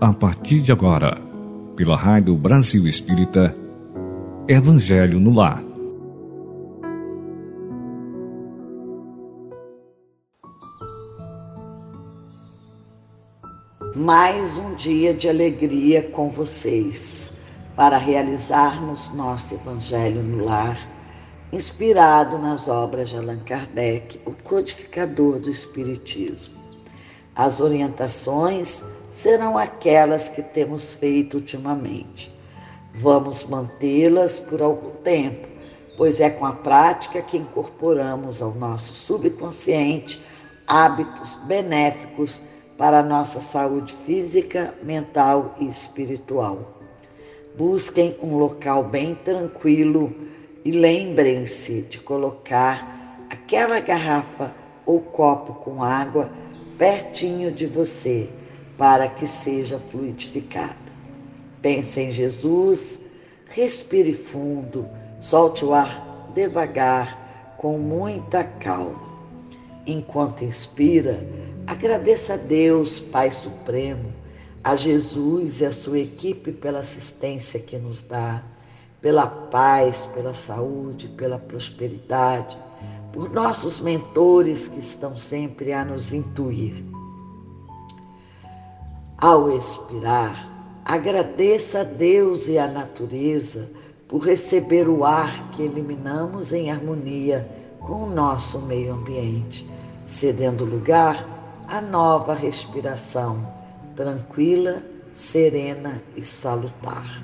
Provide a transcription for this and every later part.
A partir de agora, pela Rádio Brasil Espírita, Evangelho no Lar. Mais um dia de alegria com vocês para realizarmos nosso Evangelho no Lar, inspirado nas obras de Allan Kardec, o codificador do Espiritismo. As orientações serão aquelas que temos feito ultimamente. Vamos mantê-las por algum tempo, pois é com a prática que incorporamos ao nosso subconsciente hábitos benéficos para a nossa saúde física, mental e espiritual. Busquem um local bem tranquilo e lembrem-se de colocar aquela garrafa ou copo com água pertinho de você para que seja fluidificada. Pense em Jesus, respire fundo, solte o ar devagar, com muita calma. Enquanto inspira, agradeça a Deus, Pai Supremo, a Jesus e a sua equipe pela assistência que nos dá, pela paz, pela saúde, pela prosperidade, por nossos mentores que estão sempre a nos intuir. Ao expirar, agradeça a Deus e a natureza por receber o ar que eliminamos em harmonia com o nosso meio ambiente, cedendo lugar à nova respiração tranquila, serena e salutar.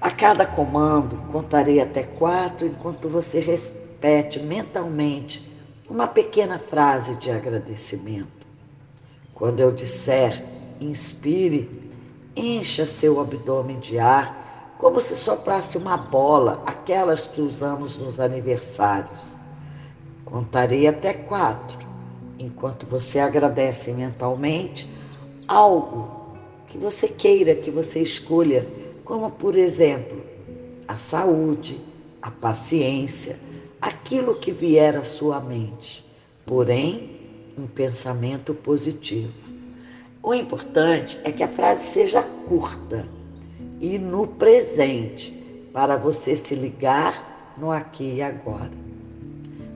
A cada comando, contarei até quatro enquanto você repete mentalmente uma pequena frase de agradecimento. Quando eu disser inspire, encha seu abdômen de ar como se soprasse uma bola, aquelas que usamos nos aniversários. Contarei até quatro enquanto você agradece mentalmente algo que você queira, que você escolha, como por exemplo, a saúde, a paciência, aquilo que vier à sua mente, porém, um pensamento positivo. O importante é que a frase seja curta e no presente, para você se ligar no aqui e agora.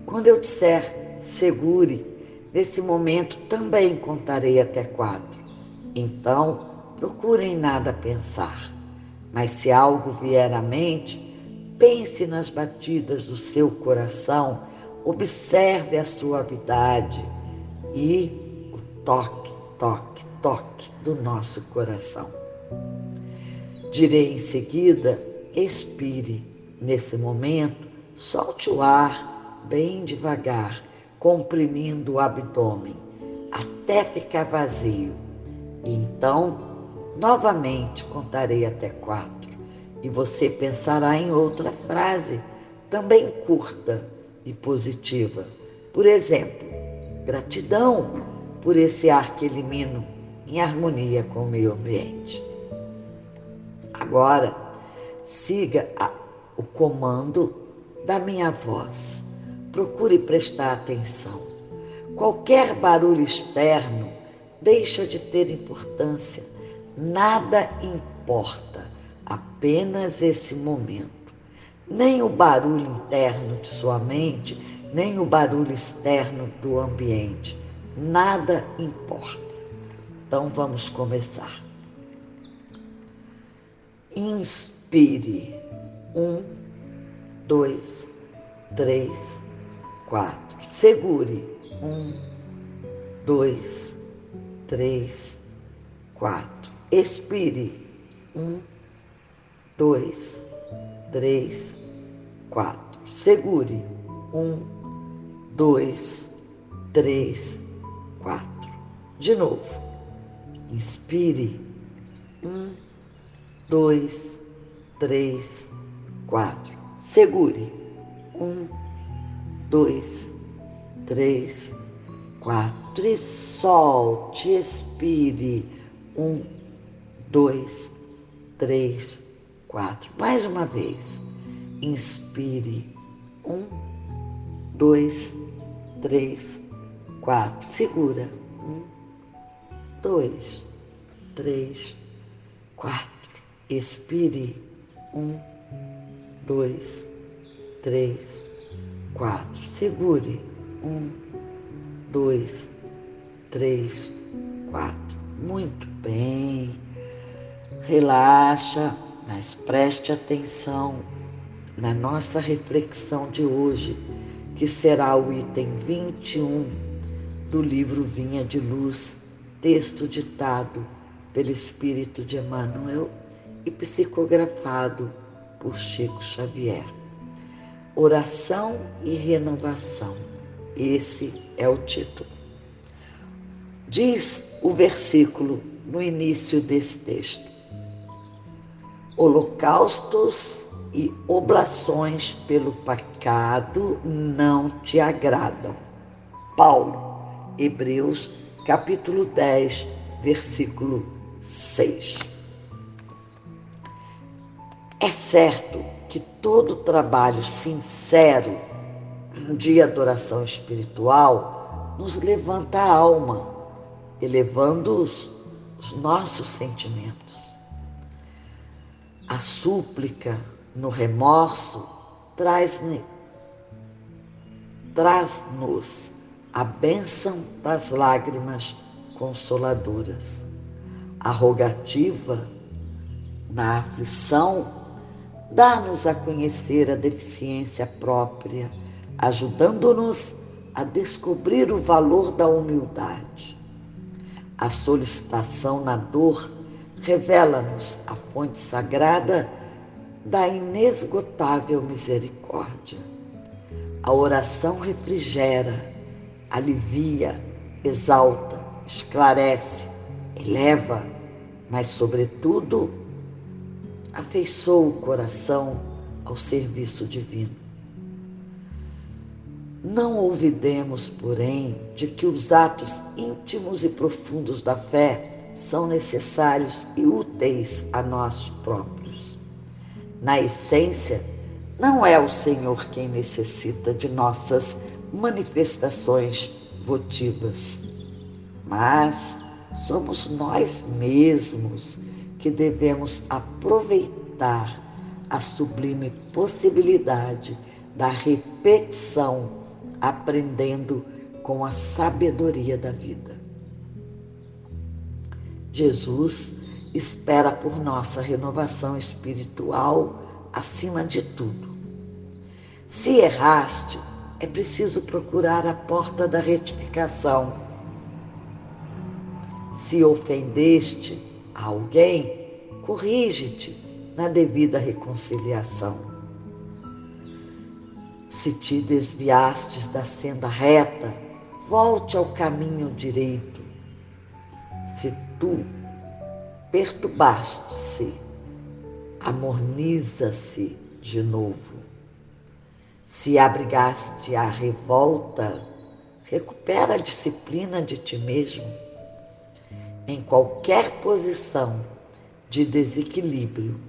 Quando eu disser segure, Nesse momento também contarei até quatro. Então, procurem nada pensar. Mas se algo vier à mente, pense nas batidas do seu coração, observe a suavidade e o toque, toque, toque do nosso coração. Direi em seguida: expire. Nesse momento, solte o ar bem devagar comprimindo o abdômen até ficar vazio. Então, novamente contarei até quatro e você pensará em outra frase, também curta e positiva. Por exemplo, gratidão por esse ar que elimino em harmonia com o meio ambiente. Agora, siga a, o comando da minha voz procure prestar atenção. Qualquer barulho externo deixa de ter importância. Nada importa, apenas esse momento. Nem o barulho interno de sua mente, nem o barulho externo do ambiente. Nada importa. Então vamos começar. Inspire. Um, dois, três, quatro. Segure. Um, dois, três, quatro. Expire. Um, dois, três, quatro. Segure. Um, dois, três, quatro. De novo. Inspire. Um, dois, três, quatro. Segure. Um, dois, três, quatro. E solte, expire. Um, dois, três, quatro. Mais uma vez. Inspire. Um, dois, três, quatro. Segura. Um, dois, três, quatro. Expire. Um, dois, três, quatro. Segure. Um, dois, três, quatro. Muito bem. Relaxa, mas preste atenção na nossa reflexão de hoje, que será o item 21 do livro Vinha de Luz, texto ditado pelo Espírito de Emmanuel e psicografado por Chico Xavier. Oração e renovação. Esse é o título. Diz o versículo no início desse texto: Holocaustos e oblações pelo pecado não te agradam. Paulo, Hebreus, capítulo 10, versículo 6. É certo que todo trabalho sincero de adoração espiritual nos levanta a alma, elevando os, os nossos sentimentos. A súplica no remorso traz-nos traz a bênção das lágrimas consoladoras. A rogativa na aflição dá-nos a conhecer a deficiência própria, ajudando-nos a descobrir o valor da humildade. A solicitação na dor revela-nos a fonte sagrada da inesgotável misericórdia. A oração refrigera, alivia, exalta, esclarece, eleva, mas, sobretudo, afeiçoa o coração ao serviço divino. Não ouvidemos, porém, de que os atos íntimos e profundos da fé são necessários e úteis a nós próprios. Na essência, não é o Senhor quem necessita de nossas manifestações votivas, mas somos nós mesmos que devemos aproveitar a sublime possibilidade da repetição, aprendendo com a sabedoria da vida. Jesus espera por nossa renovação espiritual acima de tudo. Se erraste, é preciso procurar a porta da retificação. Se ofendeste a alguém, corrige-te na devida reconciliação. Se te desviastes da senda reta, volte ao caminho direito. Se tu perturbaste-se, amorniza-se de novo. Se abrigaste a revolta, recupera a disciplina de ti mesmo. Em qualquer posição de desequilíbrio,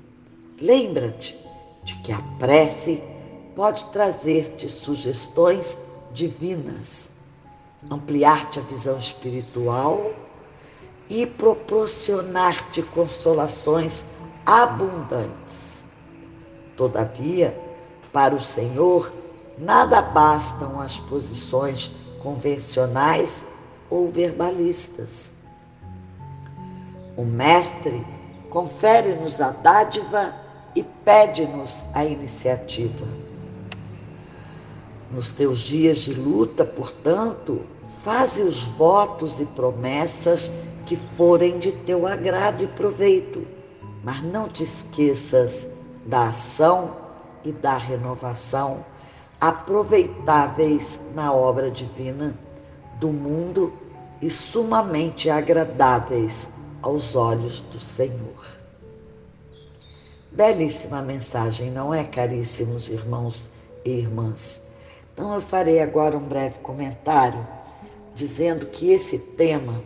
lembra-te de que a prece pode trazer-te sugestões divinas, ampliar-te a visão espiritual e proporcionar-te consolações abundantes. Todavia, para o Senhor, nada bastam as posições convencionais ou verbalistas. O Mestre confere-nos a dádiva e pede-nos a iniciativa. Nos teus dias de luta, portanto, faze os votos e promessas que forem de teu agrado e proveito, mas não te esqueças da ação e da renovação aproveitáveis na obra divina do mundo e sumamente agradáveis aos olhos do Senhor. Belíssima mensagem, não é, caríssimos irmãos e irmãs? Então eu farei agora um breve comentário dizendo que esse tema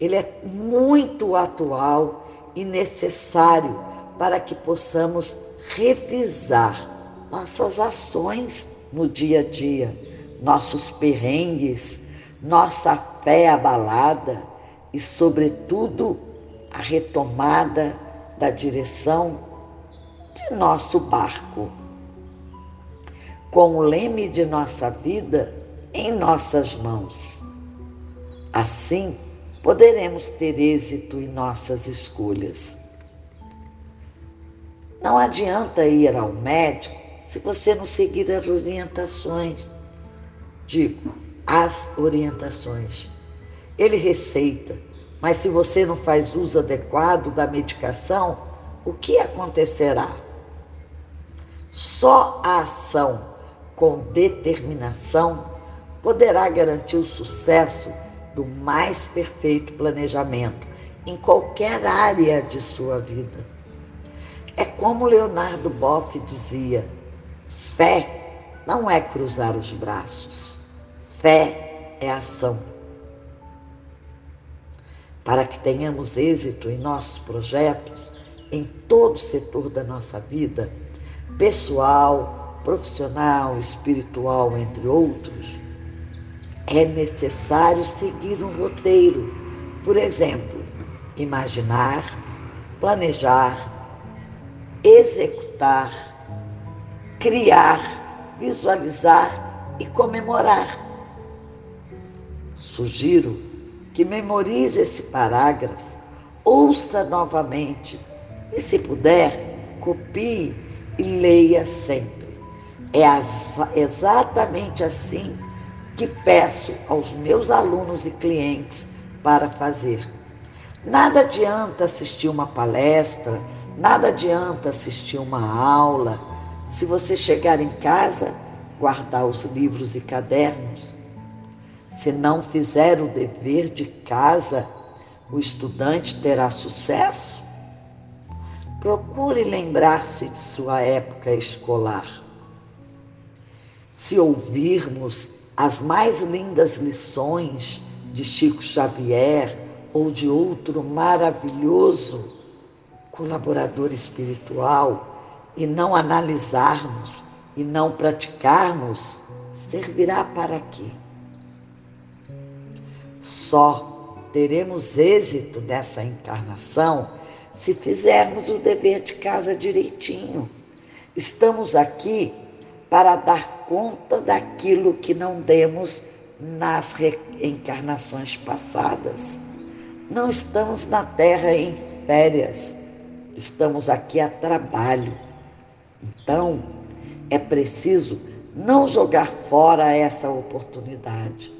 ele é muito atual e necessário para que possamos revisar nossas ações no dia a dia, nossos perrengues, nossa fé abalada e, sobretudo, a retomada da direção de nosso barco, com o leme de nossa vida em nossas mãos. Assim, poderemos ter êxito em nossas escolhas. Não adianta ir ao médico se você não seguir as orientações. Digo, as orientações. Ele receita, mas se você não faz uso adequado da medicação, o que acontecerá? Só a ação com determinação poderá garantir o sucesso do mais perfeito planejamento em qualquer área de sua vida. É como Leonardo Boff dizia: fé não é cruzar os braços, fé é ação. Para que tenhamos êxito em nossos projetos, em todo setor da nossa vida, pessoal, profissional, espiritual, entre outros, é necessário seguir um roteiro. Por exemplo, imaginar, planejar, executar, criar, visualizar e comemorar. Sugiro que memorize esse parágrafo, ouça novamente e, se puder, copie e leia sempre. É exatamente assim que peço aos meus alunos e clientes para fazer. Nada adianta assistir uma palestra, nada adianta assistir uma aula, se você chegar em casa, guardar os livros e cadernos. Se não fizer o dever de casa, o estudante terá sucesso? Procure lembrar-se de sua época escolar. Se ouvirmos as mais lindas lições de Chico Xavier ou de outro maravilhoso colaborador espiritual e não analisarmos e não praticarmos, servirá para quê? Só teremos êxito nessa encarnação se fizermos o dever de casa direitinho. Estamos aqui para dar conta daquilo que não demos nas reencarnações passadas. Não estamos na Terra em férias, estamos aqui a trabalho. Então, é preciso não jogar fora essa oportunidade,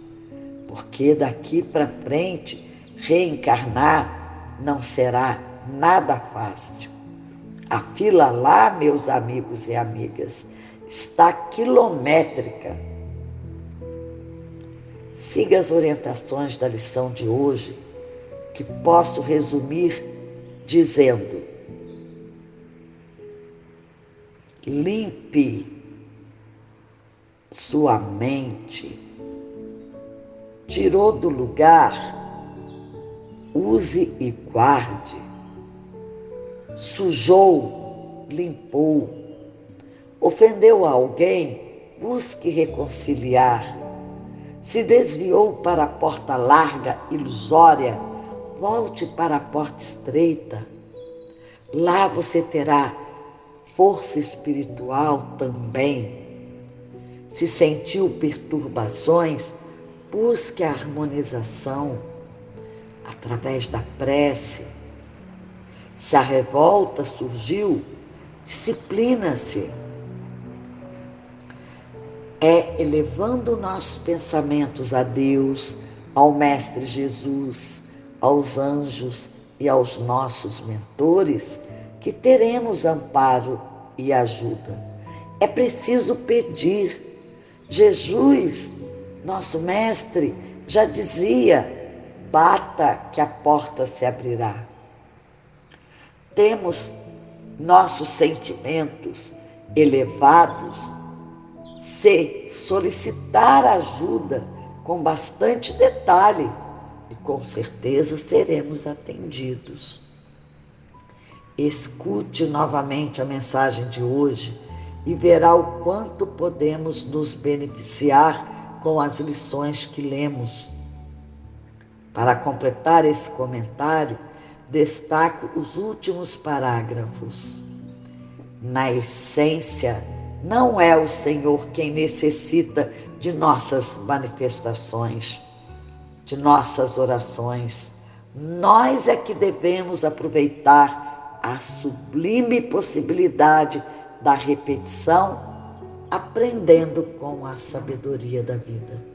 porque daqui para frente reencarnar não será nada fácil. A fila lá, meus amigos e amigas, está quilométrica. Siga as orientações da lição de hoje, que posso resumir dizendo: limpe sua mente, tirou do lugar, use e guarde, sujou, limpou Ofendeu alguém, busque reconciliar. Se desviou para a porta larga, ilusória, volte para a porta estreita. Lá você terá força espiritual também. Se sentiu perturbações, busque a harmonização através da prece. Se a revolta surgiu, disciplina-se é elevando nossos pensamentos a Deus, ao Mestre Jesus, aos anjos e aos nossos mentores que teremos amparo e ajuda. É preciso pedir. Jesus, nosso Mestre, já dizia: bata que a porta se abrirá. Temos nossos sentimentos elevados se solicitar ajuda com bastante detalhe e com certeza seremos atendidos. Escute novamente a mensagem de hoje e verá o quanto podemos nos beneficiar com as lições que lemos. Para completar esse comentário, destaco os últimos parágrafos. Na essência, não é o Senhor quem necessita de nossas manifestações, de nossas orações. Nós é que devemos aproveitar a sublime possibilidade da repetição, aprendendo com a sabedoria da vida.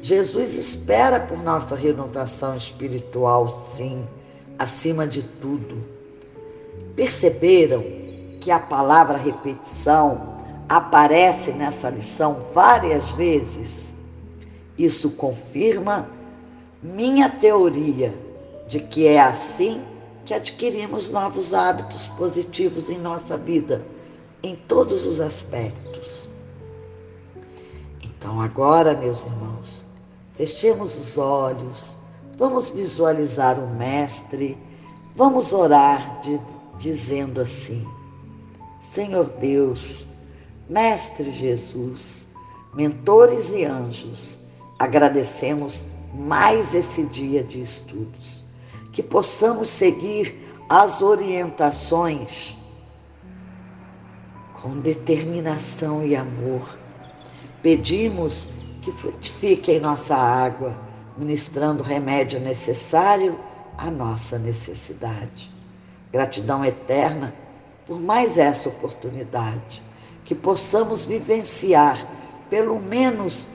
Jesus espera por nossa renovação espiritual, sim, acima de tudo. Perceberam que a palavra repetição aparece nessa lição várias vezes? Isso confirma minha teoria de que é assim que adquirimos novos hábitos positivos em nossa vida, em todos os aspectos. Então, agora, meus irmãos, Fechemos os olhos, vamos visualizar o Mestre, vamos orar de, dizendo assim: Senhor Deus, Mestre Jesus, mentores e anjos, agradecemos mais esse dia de estudos, que possamos seguir as orientações com determinação e amor. Pedimos que frutifique em nossa água, ministrando o remédio necessário à nossa necessidade. Gratidão eterna por mais essa oportunidade, que possamos vivenciar pelo menos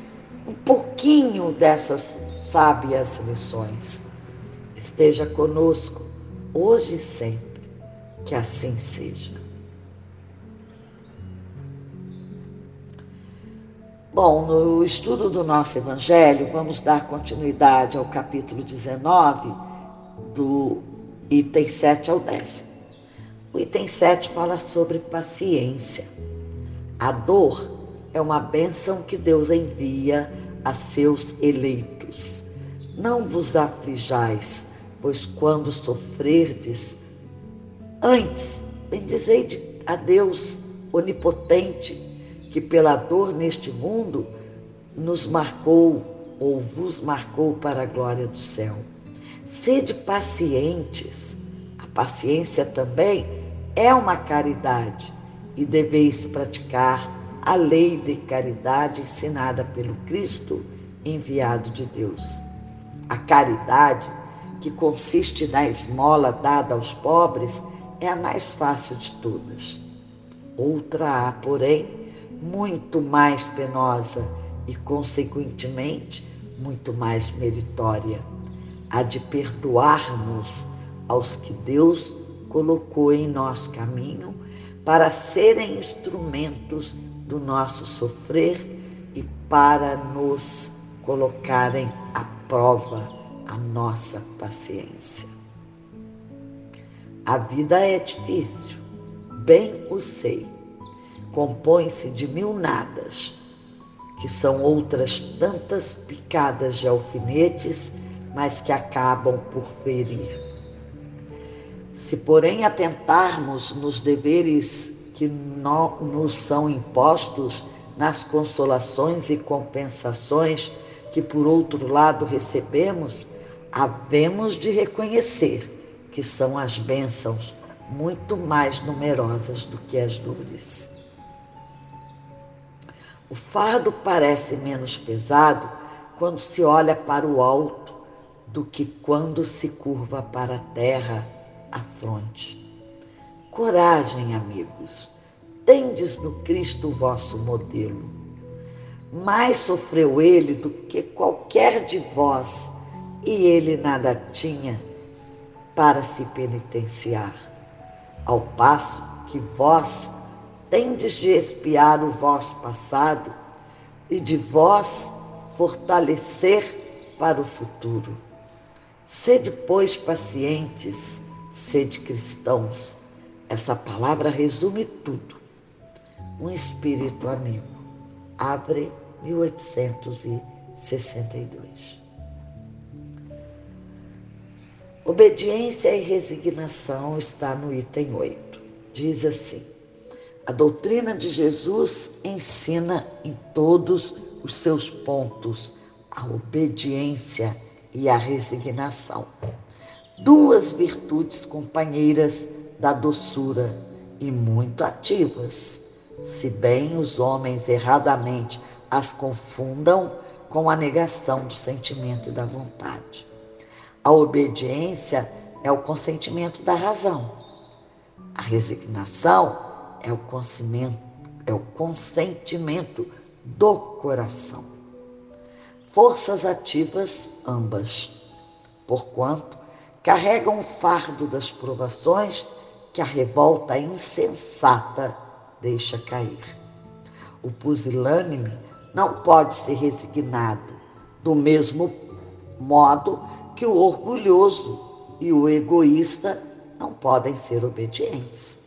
um pouquinho dessas sábias lições. Esteja conosco hoje e sempre, que assim seja. Bom, no estudo do nosso Evangelho, vamos dar continuidade ao capítulo 19, do item 7 ao 10. O item 7 fala sobre paciência. A dor é uma bênção que Deus envia a seus eleitos. Não vos aflijais, pois quando sofrerdes, antes bendizei a Deus onipotente que pela dor neste mundo nos marcou ou vos marcou para a glória do céu. Sede pacientes. A paciência também é uma caridade e deveis praticar a lei de caridade ensinada pelo Cristo enviado de Deus. A caridade, que consiste na esmola dada aos pobres, é a mais fácil de todas. Outra há, porém, muito mais penosa e, consequentemente, muito mais meritória, a de perdoarmos aos que Deus colocou em nosso caminho para serem instrumentos do nosso sofrer e para nos colocarem à prova a nossa paciência. A vida é difícil, bem o sei compõe-se de mil nadas, que são outras tantas picadas de alfinetes, mas que acabam por ferir. Se, porém, atentarmos nos deveres que no, nos são impostos, nas consolações e compensações que, por outro lado, recebemos, havemos de reconhecer que são as bênçãos muito mais numerosas do que as dores. O fardo parece menos pesado quando se olha para o alto do que quando se curva para a terra a fronte. Coragem, amigos, tendes no Cristo o vosso modelo. Mais sofreu ele do que qualquer de vós, e ele nada tinha para se penitenciar. Ao passo que vós tendes de espiar o vosso passado e de vós fortalecer para o futuro. Sede, pois, pacientes, sede cristãos. Essa palavra resume tudo. Um espírito amigo. Abre 1862. Obediência e resignação está no item 8. Diz assim: a doutrina de Jesus ensina em todos os seus pontos a obediência e a resignação. Duas virtudes companheiras da doçura e muito ativas, se bem os homens erradamente as confundam com a negação do sentimento e da vontade. A obediência é o consentimento da razão. A resignação é o consentimento, é o consentimento do coração. Forças ativas ambas, porquanto carregam o fardo das provações que a revolta insensata deixa cair. O pusilânime não pode ser resignado, do mesmo modo que o orgulhoso e o egoísta não podem ser obedientes.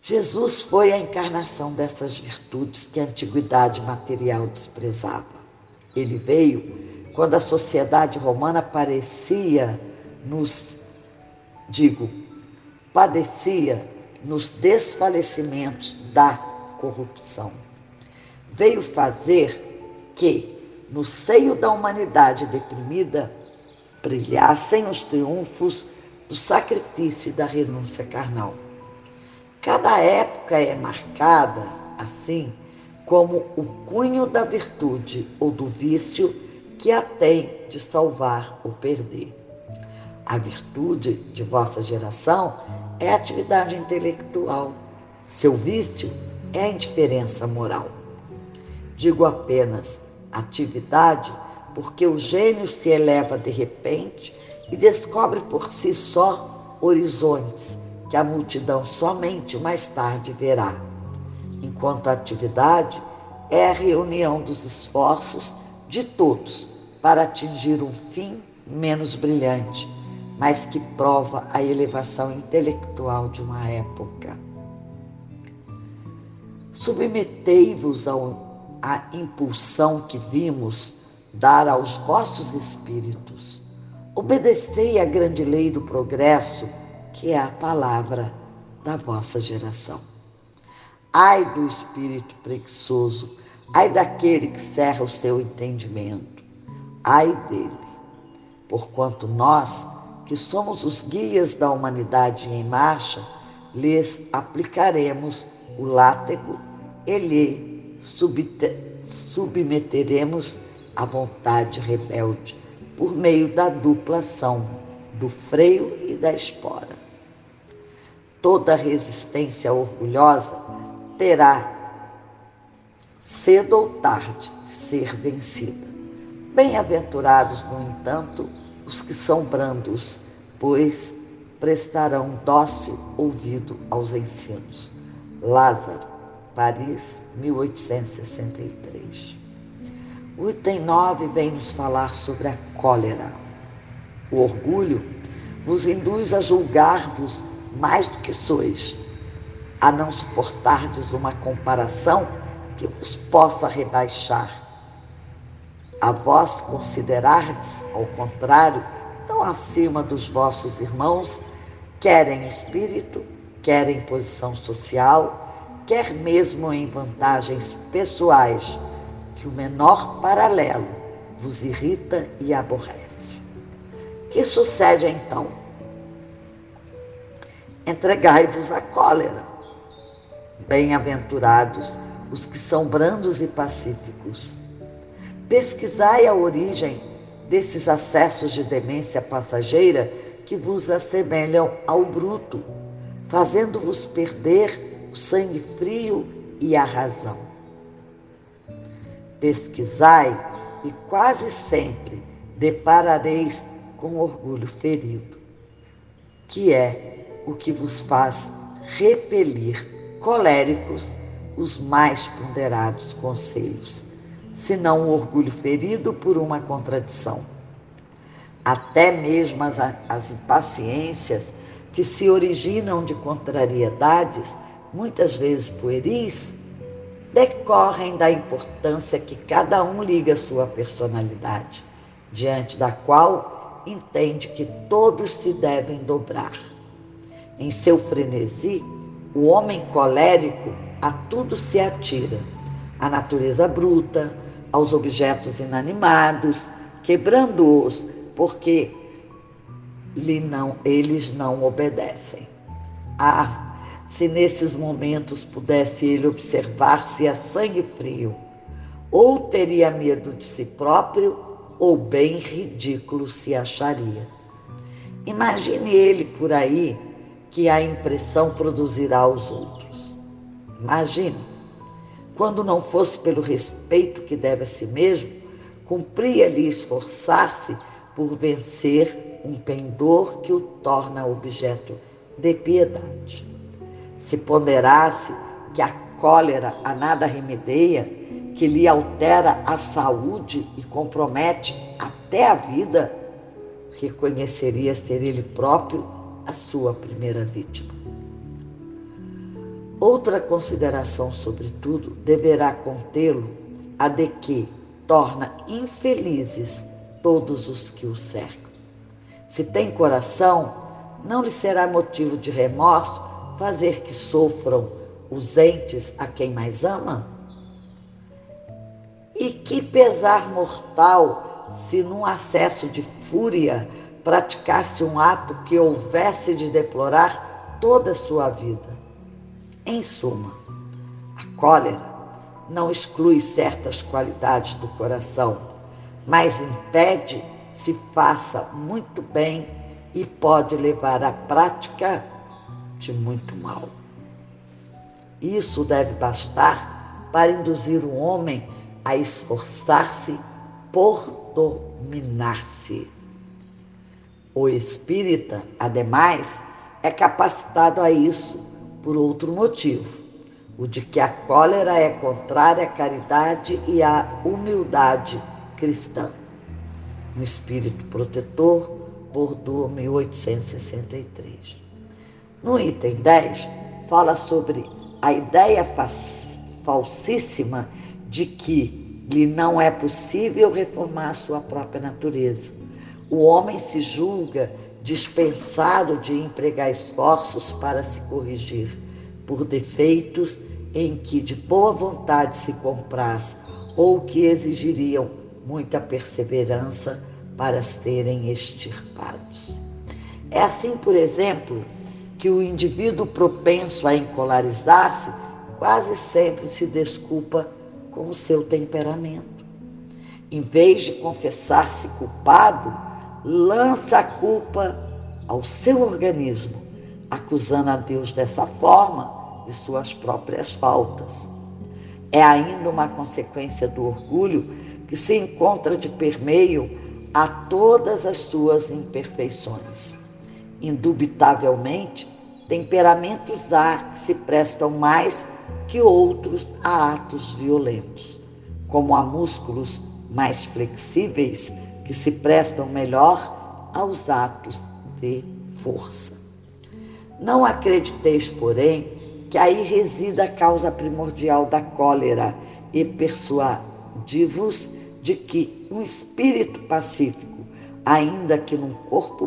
Jesus foi a encarnação dessas virtudes que a antiguidade material desprezava. Ele veio quando a sociedade romana parecia nos, digo, padecia nos desfalecimentos da corrupção. Veio fazer que, no seio da humanidade deprimida, brilhassem os triunfos do sacrifício e da renúncia carnal. Cada época é marcada, assim, como o cunho da virtude ou do vício que a tem de salvar ou perder. A virtude de vossa geração é a atividade intelectual, seu vício é a indiferença moral. Digo apenas atividade porque o gênio se eleva de repente e descobre por si só horizontes que a multidão somente mais tarde verá. Enquanto a atividade é a reunião dos esforços de todos para atingir um fim menos brilhante, mas que prova a elevação intelectual de uma época. Submetei-vos à impulsão que vimos dar aos vossos espíritos. Obedecei à grande lei do progresso, que é a palavra da vossa geração. Ai do espírito preguiçoso, ai daquele que cerra o seu entendimento, ai dele, porquanto nós, que somos os guias da humanidade em marcha, lhes aplicaremos o látego e lhe submeteremos a vontade rebelde por meio da dupla ação do freio e da espora. Toda resistência orgulhosa terá, cedo ou tarde, de ser vencida. Bem-aventurados, no entanto, os que são brandos, pois prestarão dócil ouvido aos ensinos. Lázaro, Paris, 1863. O item 9 vem nos falar sobre a cólera. O orgulho vos induz a julgar-vos mais do que sois, a não suportardes uma comparação que vos possa rebaixar. A vós considerardes, ao contrário, tão acima dos vossos irmãos, quer em espírito, quer em posição social, quer mesmo em vantagens pessoais que o menor paralelo vos irrita e aborrece. Que sucede então? Entregai-vos à cólera. Bem-aventurados os que são brandos e pacíficos. Pesquisai a origem desses acessos de demência passageira que vos assemelham ao bruto, fazendo-vos perder o sangue frio e a razão pesquisai e quase sempre deparareis com orgulho ferido, que é o que vos faz repelir coléricos os mais ponderados conselhos, senão o orgulho ferido por uma contradição. Até mesmo as, as impaciências que se originam de contrariedades, muitas vezes pueris, decorrem da importância que cada um liga à sua personalidade, diante da qual entende que todos se devem dobrar. Em seu frenesi, o homem colérico a tudo se atira, à natureza bruta, aos objetos inanimados, quebrando-os, porque lhe não, eles não obedecem. Ah, se nesses momentos pudesse ele observar-se a sangue frio, ou teria medo de si próprio, ou bem ridículo se acharia. Imagine ele por aí que a impressão produzirá aos outros. Imagine, quando não fosse pelo respeito que deve a si mesmo, cumpria-lhe esforçar-se por vencer um pendor que o torna objeto de piedade. Se ponderasse que a cólera a nada remedeia, que lhe altera a saúde e compromete até a vida, reconheceria ser ele próprio a sua primeira vítima. Outra consideração, sobretudo, deverá contê-lo a de que torna infelizes todos os que o cercam. Se tem coração, não lhe será motivo de remorso fazer que sofram os entes a quem mais ama? E que pesar mortal se num acesso de fúria praticasse um ato que houvesse de deplorar toda a sua vida. Em suma, a cólera não exclui certas qualidades do coração, mas impede se faça muito bem e pode levar à prática de muito mal. Isso deve bastar para induzir o homem a esforçar-se por dominar-se. O espírita, ademais, é capacitado a isso por outro motivo, o de que a cólera é contrária à caridade e à humildade cristã. No Espírito Protetor, Bordeaux, 1863. No item 10, fala sobre a ideia falsíssima de que lhe não é possível reformar a sua própria natureza. O homem se julga dispensado de empregar esforços para se corrigir por defeitos em que de boa vontade se compraz ou que exigiriam muita perseverança para serem extirpados. É assim, por exemplo, que o indivíduo propenso a encolarizar-se quase sempre se desculpa com o seu temperamento. Em vez de confessar-se culpado, lança a culpa ao seu organismo, acusando a Deus dessa forma de suas próprias faltas. É ainda uma consequência do orgulho que se encontra de permeio a todas as suas imperfeições. Indubitavelmente, temperamentos há que se prestam mais que outros a atos violentos, como há músculos mais flexíveis que se prestam melhor aos atos de força. Não acrediteis, porém, que aí resida a causa primordial da cólera e persuadi-vos de que um espírito pacífico, ainda que num corpo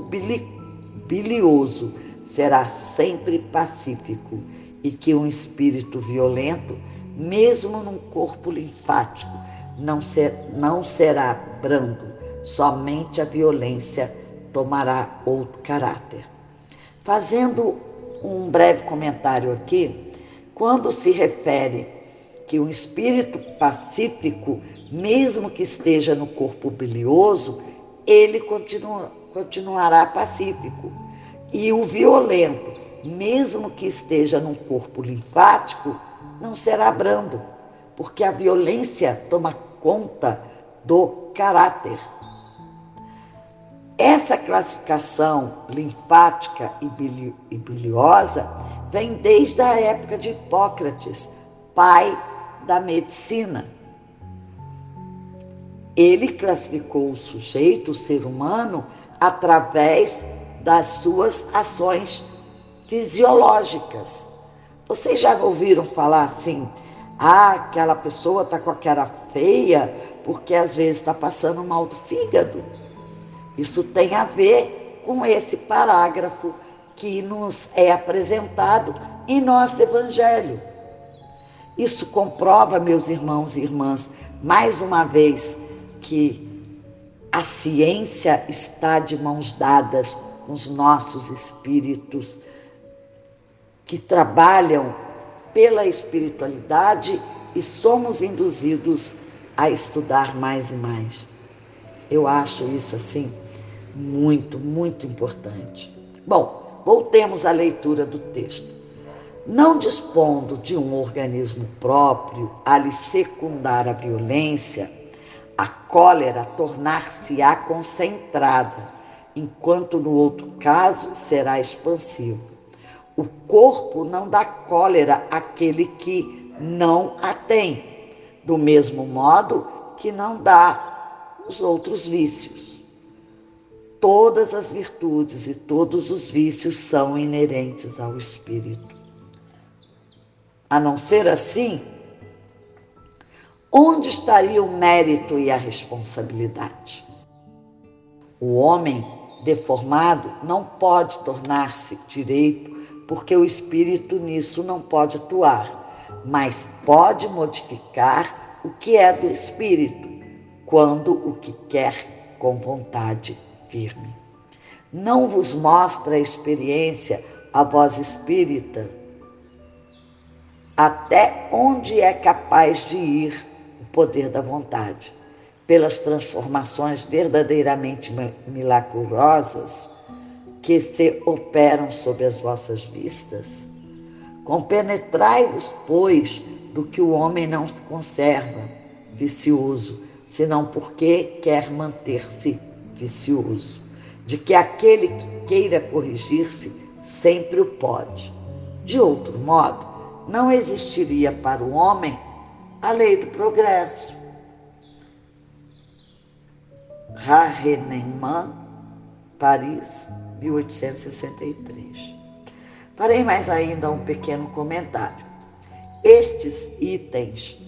bilioso, será sempre pacífico e que um espírito violento, mesmo num corpo linfático, não, ser, não será brando, somente a violência tomará outro caráter. Fazendo um breve comentário aqui, quando se refere que um espírito pacífico, mesmo que esteja no corpo bilioso, ele continua, continuará pacífico. E o violento, mesmo que esteja num corpo linfático, não será brando, porque a violência toma conta do caráter. Essa classificação linfática e biliosa vem desde a época de Hipócrates, pai da medicina. Ele classificou o sujeito, o ser humano, através das suas ações fisiológicas. Vocês já ouviram falar assim? Ah, aquela pessoa está com a cara feia porque às vezes está passando mal do fígado. Isso tem a ver com esse parágrafo que nos é apresentado em nosso Evangelho. Isso comprova, meus irmãos e irmãs, mais uma vez, que a ciência está de mãos dadas com os nossos espíritos que trabalham pela espiritualidade e somos induzidos a estudar mais e mais. Eu acho isso assim muito, muito importante. Bom, voltemos à leitura do texto. Não dispondo de um organismo próprio a lhe secundar a violência, a cólera tornar-se-á concentrada, enquanto no outro caso será expansivo. O corpo não dá cólera àquele que não a tem, do mesmo modo que não dá os outros vícios. Todas as virtudes e todos os vícios são inerentes ao espírito. A não ser assim, onde estaria o mérito e a responsabilidade? O homem deformado não pode tornar-se direito porque o espírito nisso não pode atuar, mas pode modificar o que é do espírito, quando o que quer com vontade firme. Não vos mostra a experiência a voz espírita até onde é capaz de ir o poder da vontade, pelas transformações verdadeiramente milagrosas que se operam sob as vossas vistas? Compenetrai-vos, pois, do que o homem não se conserva vicioso, senão porque quer manter-se vicioso, de que aquele que queira corrigir-se sempre o pode. De outro modo, não existiria para o homem a lei do progresso. Raheneman, Paris, 1863. Farei mais ainda um pequeno comentário. Estes itens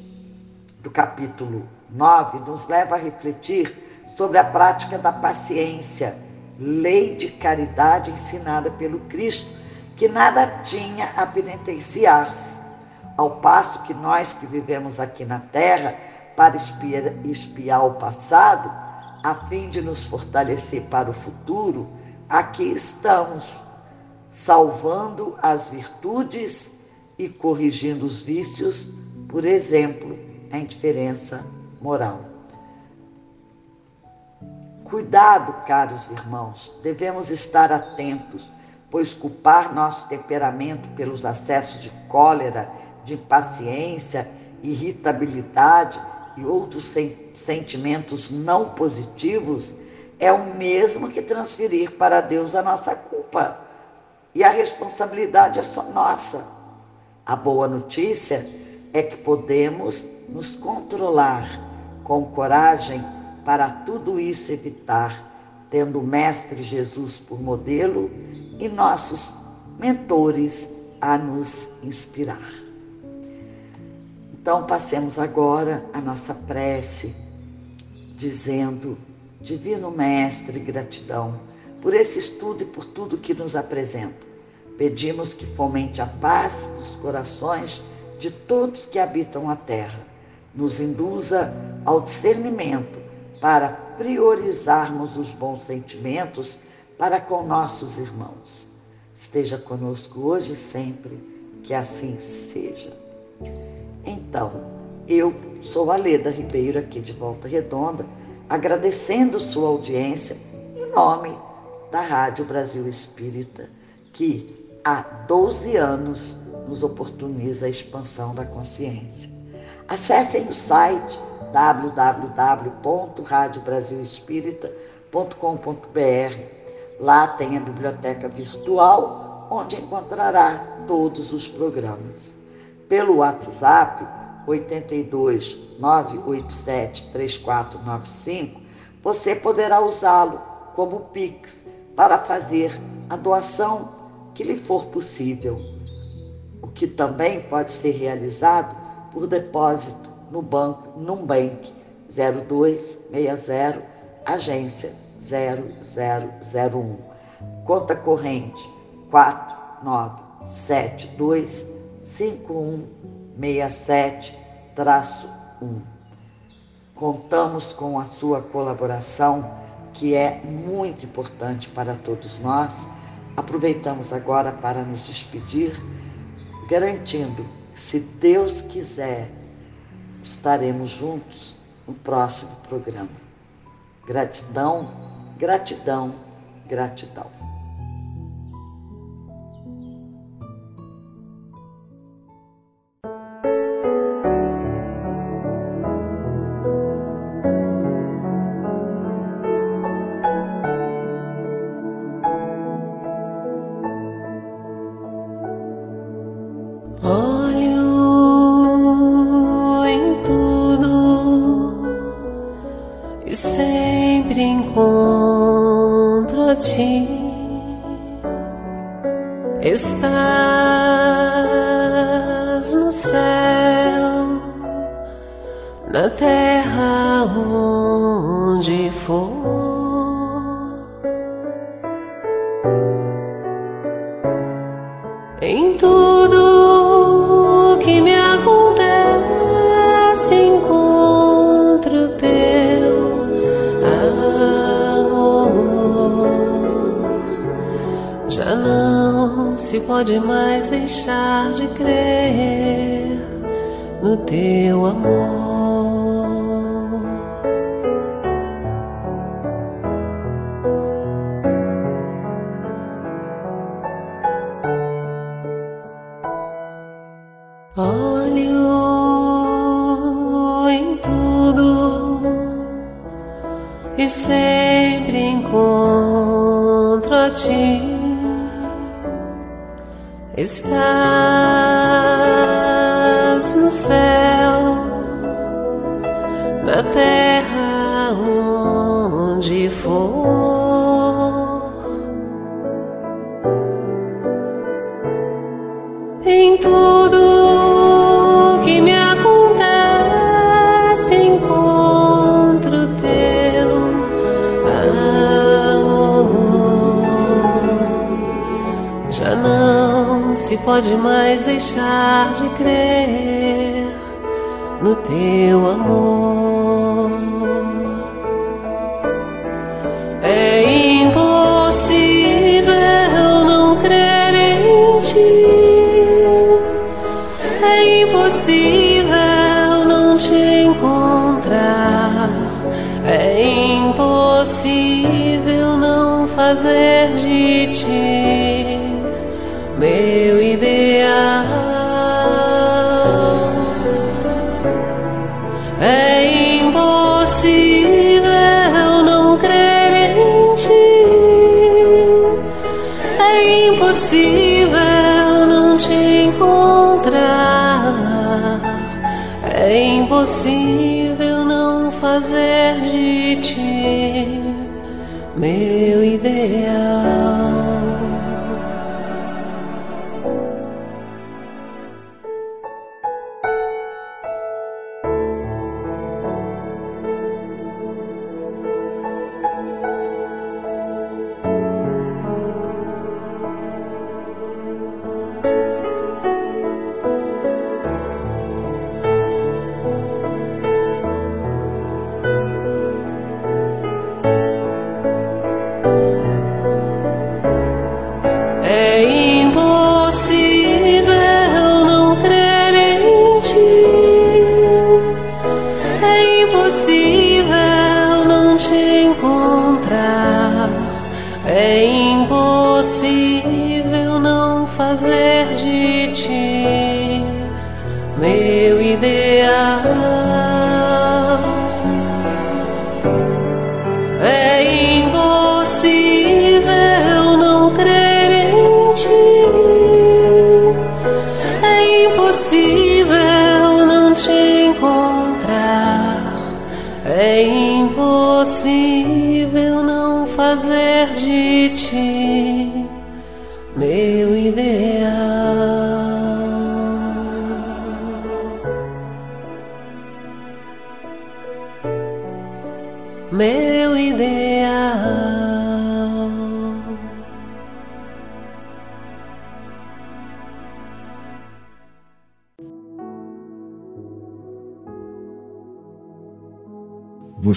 do capítulo 9 nos levam a refletir sobre a prática da paciência, lei de caridade ensinada pelo Cristo, que nada tinha a penitenciar-se, ao passo que nós que vivemos aqui na terra para espiar, espiar o passado, a fim de nos fortalecer para o futuro, aqui estamos, salvando as virtudes e corrigindo os vícios, por exemplo, a indiferença moral. Cuidado, caros irmãos, devemos estar atentos, pois culpar nosso temperamento pelos acessos de cólera, de impaciência, irritabilidade e outros sentimentos não positivos é o mesmo que transferir para Deus a nossa culpa. E a responsabilidade é só nossa. A boa notícia é que podemos nos controlar com coragem para tudo isso evitar, tendo o Mestre Jesus por modelo e nossos mentores a nos inspirar. Então, passemos agora a nossa prece, dizendo Divino Mestre, gratidão por esse estudo e por tudo que nos apresenta. Pedimos que fomente a paz dos corações de todos que habitam a terra. Nos induza ao discernimento para priorizarmos os bons sentimentos para com nossos irmãos. Esteja conosco hoje e sempre, que assim seja. Então, eu sou a Leda Ribeiro, aqui de Volta Redonda agradecendo sua audiência em nome da Rádio Brasil Espírita, que há 12 anos nos oportuniza a expansão da consciência. Acessem o site www.radiobrasilespírita.com.br. Lá tem a biblioteca virtual, onde encontrará todos os programas. Pelo WhatsApp, 82 987 3495, você poderá usá-lo como Pix para fazer a doação que lhe for possível. O que também pode ser realizado por depósito no banco Numbank 0260 agência 0001. Conta corrente 4972 5167 1. Contamos com a sua colaboração que é muito importante para todos nós, aproveitamos agora para nos despedir, garantindo, se Deus quiser, estaremos juntos no próximo programa. Gratidão, gratidão, gratidão. de crer no teu amor. Olho em tudo e sempre encontro a ti. Está impossível não te encontrar. É impossível não fazer de ti.